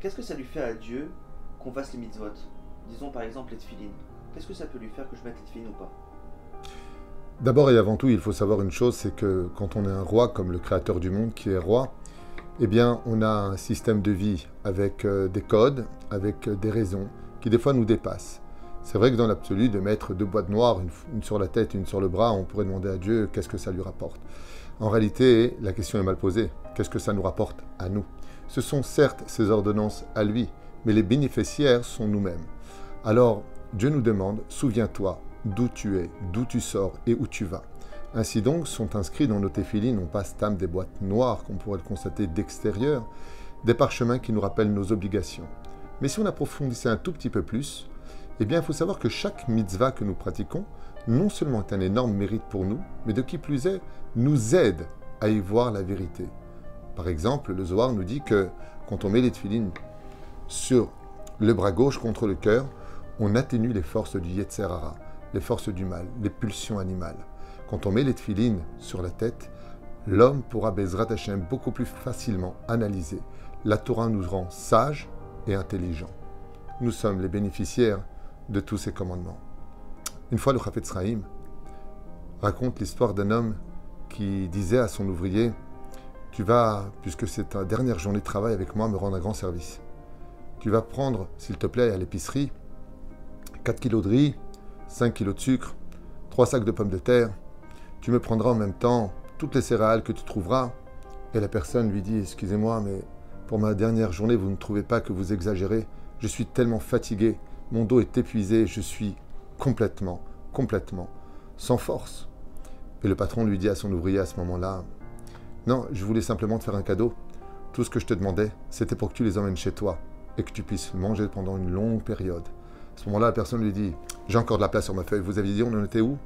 qu'est-ce que ça lui fait à Dieu qu'on fasse les mitzvot? Disons par exemple les tefilines. Qu'est-ce que ça peut lui faire que je mette les tefilines ou pas? D'abord et avant tout, il faut savoir une chose, c'est que quand on est un roi comme le créateur du monde qui est roi, eh bien on a un système de vie avec euh, des codes, avec euh, des raisons qui des fois nous dépassent. C'est vrai que dans l'absolu, de mettre deux boîtes noires, une, sur la tête une sur le bras, on pourrait demander à Dieu qu'est-ce que ça lui rapporte. En réalité, la question est mal posée. Qu'est-ce que ça nous rapporte à nous? Ce sont certes ses ordonnances à lui, mais les bénéficiaires sont nous-mêmes. Alors, Dieu nous demande, souviens-toi, d'où tu es, d'où tu sors et où tu vas. Ainsi donc, sont inscrits dans nos téphilines non pas stam des boîtes noires qu'on pourrait le constater d'extérieur, des parchemins qui nous rappellent nos obligations. Mais si on approfondissait un tout petit peu plus, eh bien, il faut savoir que chaque mitzvah que nous pratiquons, non seulement est un énorme mérite pour nous, mais de qui plus est, nous aide à y voir la vérité. Par exemple, le Zohar nous dit que quand on met les téphilines sur le bras gauche contre le cœur, on atténue les forces du Yetzerara les forces du mal, les pulsions animales. Quand on met les tefilines sur la tête, l'homme pourra Bezrat Hashem beaucoup plus facilement analyser. La Torah nous rend sages et intelligents. Nous sommes les bénéficiaires de tous ces commandements. Une fois, le Chafetz Sraïm raconte l'histoire d'un homme qui disait à son ouvrier Tu vas, puisque c'est ta dernière journée de travail avec moi, me rendre un grand service. Tu vas prendre, s'il te plaît, à l'épicerie, 4 kilos de riz, 5 kilos de sucre, 3 sacs de pommes de terre. Tu me prendras en même temps toutes les céréales que tu trouveras. Et la personne lui dit Excusez-moi, mais pour ma dernière journée, vous ne trouvez pas que vous exagérez Je suis tellement fatigué, mon dos est épuisé, je suis complètement, complètement sans force. Et le patron lui dit à son ouvrier à ce moment-là Non, je voulais simplement te faire un cadeau. Tout ce que je te demandais, c'était pour que tu les emmènes chez toi et que tu puisses manger pendant une longue période. À ce moment-là, la personne lui dit J'ai encore de la place sur ma feuille. Vous aviez dit on en était où?